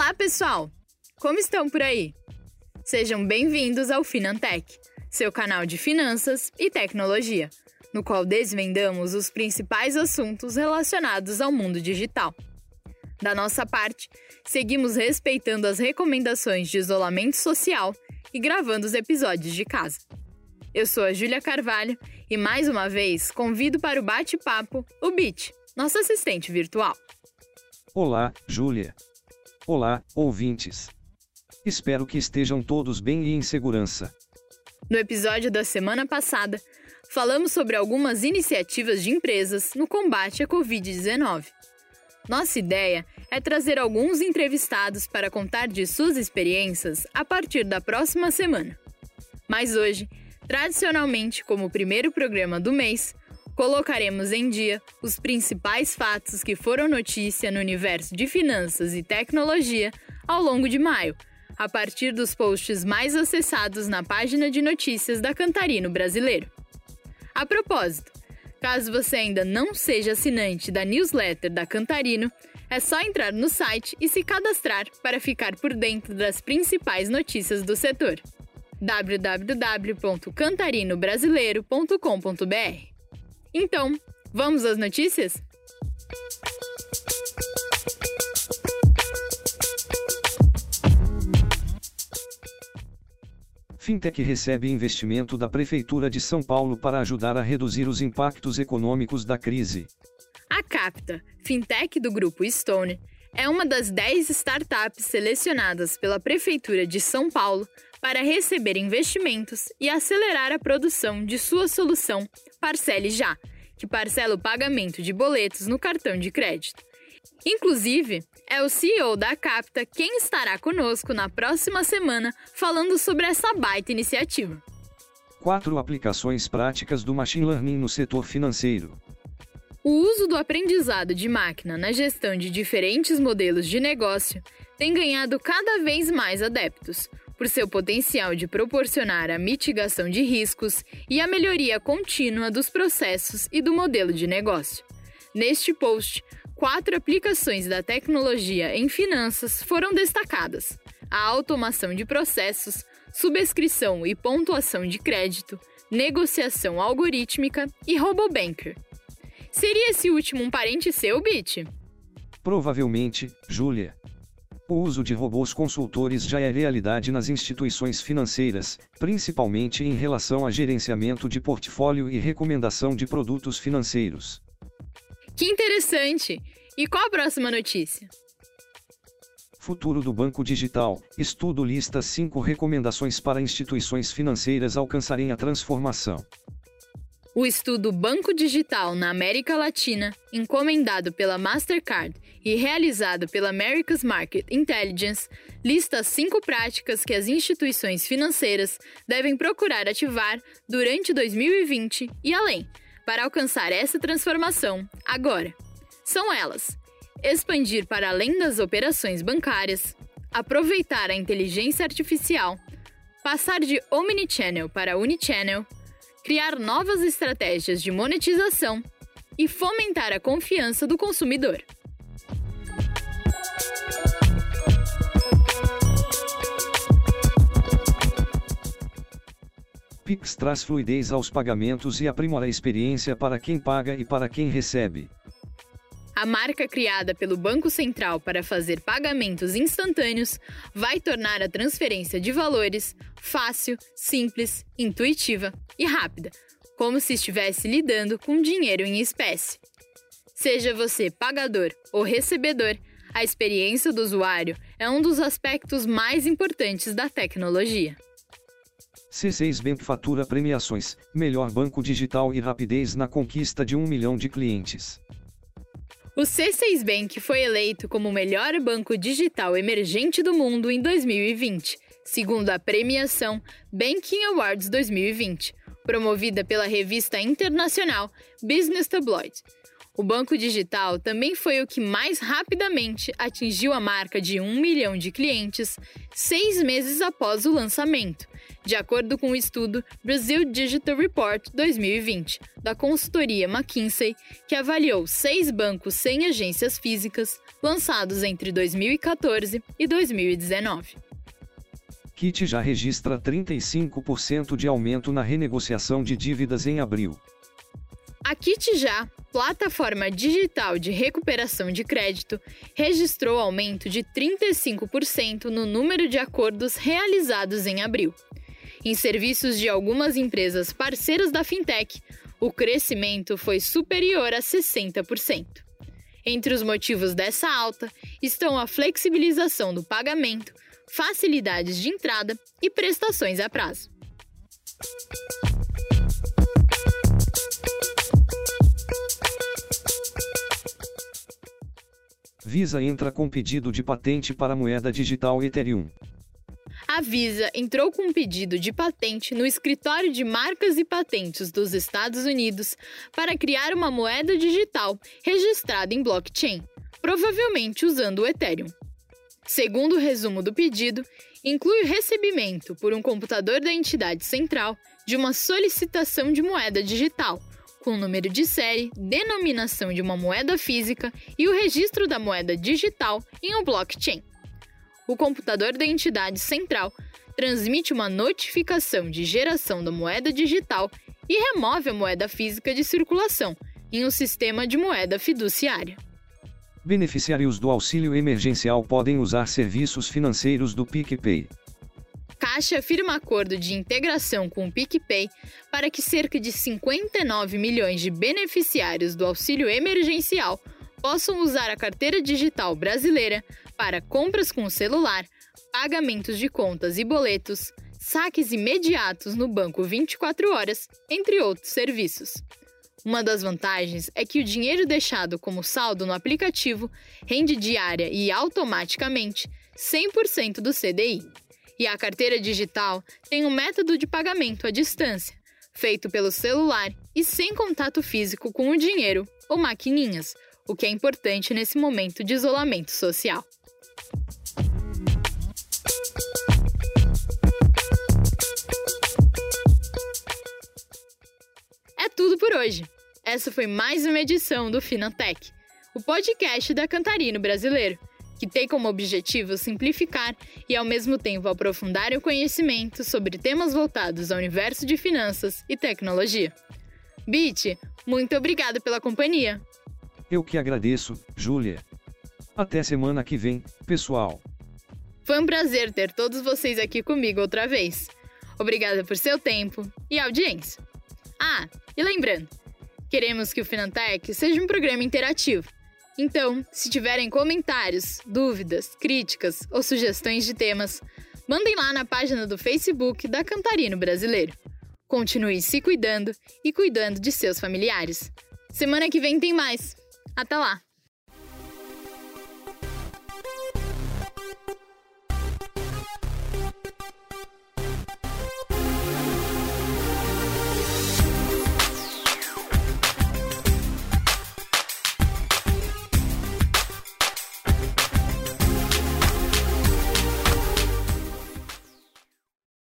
Olá, pessoal! Como estão por aí? Sejam bem-vindos ao Finantech, seu canal de finanças e tecnologia, no qual desvendamos os principais assuntos relacionados ao mundo digital. Da nossa parte, seguimos respeitando as recomendações de isolamento social e gravando os episódios de casa. Eu sou a Júlia Carvalho e mais uma vez convido para o bate-papo o Bit, nosso assistente virtual. Olá, Júlia. Olá, ouvintes. Espero que estejam todos bem e em segurança. No episódio da semana passada, falamos sobre algumas iniciativas de empresas no combate à Covid-19. Nossa ideia é trazer alguns entrevistados para contar de suas experiências a partir da próxima semana. Mas hoje, tradicionalmente como o primeiro programa do mês, colocaremos em dia os principais fatos que foram notícia no universo de finanças e tecnologia ao longo de maio, a partir dos posts mais acessados na página de notícias da Cantarino Brasileiro. A propósito, caso você ainda não seja assinante da newsletter da Cantarino, é só entrar no site e se cadastrar para ficar por dentro das principais notícias do setor. www.cantarinobrasileiro.com.br Então, vamos às notícias? Fintech recebe investimento da Prefeitura de São Paulo para ajudar a reduzir os impactos econômicos da crise. A Capta, fintech do grupo Stone, é uma das 10 startups selecionadas pela Prefeitura de São Paulo para receber investimentos e acelerar a produção de sua solução Parcele Já, que parcela o pagamento de boletos no cartão de crédito. Inclusive, é o CEO da Capta quem estará conosco na próxima semana falando sobre essa baita iniciativa. Quatro aplicações práticas do Machine Learning no setor financeiro. O uso do aprendizado de máquina na gestão de diferentes modelos de negócio tem ganhado cada vez mais adeptos, por seu potencial de proporcionar a mitigação de riscos e a melhoria contínua dos processos e do modelo de negócio. Neste post, quatro aplicações da tecnologia em finanças foram destacadas: a automação de processos, subscrição e pontuação de crédito, negociação algorítmica e RoboBanker. Seria esse último um parente seu, Bit? Provavelmente, Júlia. O uso de robôs consultores já é realidade nas instituições financeiras, principalmente em relação a gerenciamento de portfólio e recomendação de produtos financeiros. Que interessante! E qual a próxima notícia? Futuro do Banco Digital. Estudo lista cinco recomendações para instituições financeiras alcançarem a transformação. O estudo Banco Digital na América Latina, encomendado pela Mastercard e realizado pela America's Market Intelligence, lista cinco práticas que as instituições financeiras devem procurar ativar durante 2020 e além, para alcançar essa transformação agora. São elas: expandir para além das operações bancárias, aproveitar a inteligência artificial, passar de omnichannel para unichannel, criar novas estratégias de monetização e fomentar a confiança do consumidor. Pix traz fluidez aos pagamentos e aprimora a experiência para quem paga e para quem recebe. A marca criada pelo Banco Central para fazer pagamentos instantâneos vai tornar a transferência de valores fácil, simples, intuitiva e rápida, como se estivesse lidando com dinheiro em espécie. Seja você pagador ou recebedor, a experiência do usuário é um dos aspectos mais importantes da tecnologia. C6 Bank fatura premiações, melhor banco digital e rapidez na conquista de um milhão de clientes. O C6 Bank foi eleito como o melhor banco digital emergente do mundo em 2020, segundo a premiação Banking Awards 2020, promovida pela revista internacional Business Tabloid. O banco digital também foi o que mais rapidamente atingiu a marca de 1 milhão de clientes seis meses após o lançamento, de acordo com o estudo Brazil Digital Report 2020, da consultoria McKinsey, que avaliou seis bancos sem agências físicas lançados entre 2014 e 2019. Kit já registra 35% de aumento na renegociação de dívidas em abril. A Kit Já, plataforma digital de recuperação de crédito, registrou aumento de 35% no número de acordos realizados em abril. Em serviços de algumas empresas parceiras da fintech, o crescimento foi superior a 60%. Entre os motivos dessa alta estão a flexibilização do pagamento, facilidades de entrada e prestações a prazo. Visa entra com pedido de patente para a moeda digital Ethereum. A Visa entrou com um pedido de patente no Escritório de Marcas e Patentes dos Estados Unidos para criar uma moeda digital registrada em blockchain, provavelmente usando o Ethereum. Segundo o resumo do pedido, inclui o recebimento por um computador da entidade central de uma solicitação de moeda digital, com número de série, denominação de uma moeda física e o registro da moeda digital em um blockchain. O computador da entidade central transmite uma notificação de geração da moeda digital e remove a moeda física de circulação em um sistema de moeda fiduciária. Beneficiários do auxílio emergencial podem usar serviços financeiros do PicPay. Caixa firma acordo de integração com o PicPay para que cerca de 59 milhões de beneficiários do auxílio emergencial possam usar a carteira digital brasileira para compras com celular, pagamentos de contas e boletos, saques imediatos no banco 24 horas, entre outros serviços. Uma das vantagens é que o dinheiro deixado como saldo no aplicativo rende diária e automaticamente 100% do CDI. E a carteira digital tem um método de pagamento à distância, feito pelo celular e sem contato físico com o dinheiro ou maquininhas, o que é importante nesse momento de isolamento social. É tudo por hoje. Essa foi mais uma edição do Finantech, o podcast da Cantarino Brasileiro, que tem como objetivo simplificar e ao mesmo tempo aprofundar o conhecimento sobre temas voltados ao universo de finanças e tecnologia. Bit, muito obrigada pela companhia. Eu que agradeço, Júlia. Até semana que vem, pessoal. Foi um prazer ter todos vocês aqui comigo outra vez. Obrigada por seu tempo e audiência. Ah, e lembrando, queremos que o Finantech seja um programa interativo. Então, se tiverem comentários, dúvidas, críticas ou sugestões de temas, mandem lá na página do Facebook da Cantarino Brasileiro. Continue se cuidando e cuidando de seus familiares. Semana que vem tem mais. Até lá!